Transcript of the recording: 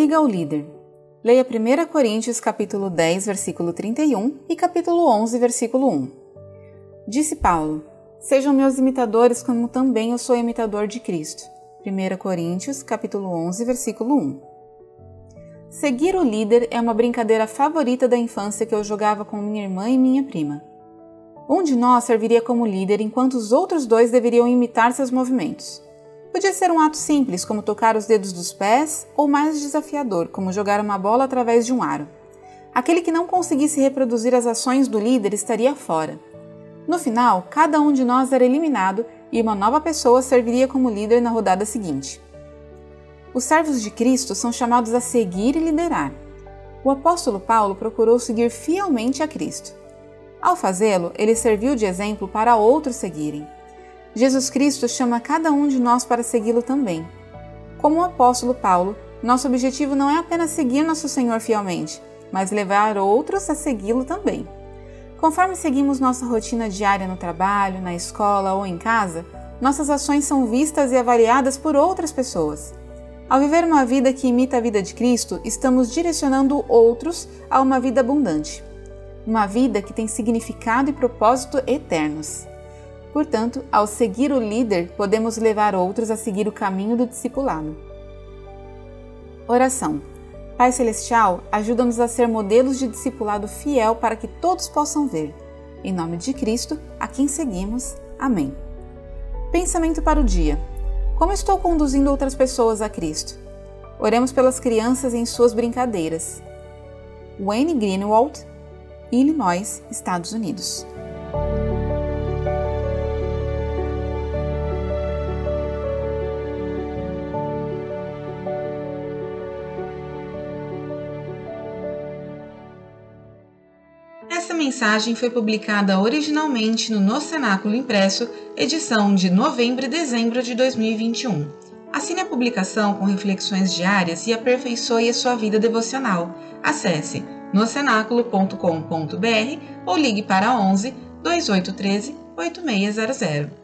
Siga o líder. Leia 1 Coríntios capítulo 10, versículo 31 e capítulo 11, versículo 1. Disse Paulo: Sejam meus imitadores como também eu sou imitador de Cristo. 1 Coríntios capítulo 11, versículo 1. Seguir o líder é uma brincadeira favorita da infância que eu jogava com minha irmã e minha prima. Um de nós serviria como líder enquanto os outros dois deveriam imitar seus movimentos. Podia ser um ato simples, como tocar os dedos dos pés, ou mais desafiador, como jogar uma bola através de um aro. Aquele que não conseguisse reproduzir as ações do líder estaria fora. No final, cada um de nós era eliminado e uma nova pessoa serviria como líder na rodada seguinte. Os servos de Cristo são chamados a seguir e liderar. O apóstolo Paulo procurou seguir fielmente a Cristo. Ao fazê-lo, ele serviu de exemplo para outros seguirem. Jesus Cristo chama cada um de nós para segui-lo também. Como o apóstolo Paulo, nosso objetivo não é apenas seguir nosso Senhor fielmente, mas levar outros a segui-lo também. Conforme seguimos nossa rotina diária no trabalho, na escola ou em casa, nossas ações são vistas e avaliadas por outras pessoas. Ao viver uma vida que imita a vida de Cristo, estamos direcionando outros a uma vida abundante. Uma vida que tem significado e propósito eternos. Portanto, ao seguir o líder, podemos levar outros a seguir o caminho do discipulado. Oração. Pai Celestial, ajuda-nos a ser modelos de discipulado fiel para que todos possam ver. Em nome de Cristo, a quem seguimos. Amém. Pensamento para o dia. Como estou conduzindo outras pessoas a Cristo? Oremos pelas crianças em suas brincadeiras. Wayne Greenwald, Illinois, Estados Unidos. Essa mensagem foi publicada originalmente no No Cenáculo Impresso, edição de novembro e dezembro de 2021. Assine a publicação com reflexões diárias e aperfeiçoe a sua vida devocional. Acesse nocenáculo.com.br ou ligue para 11 2813 8600.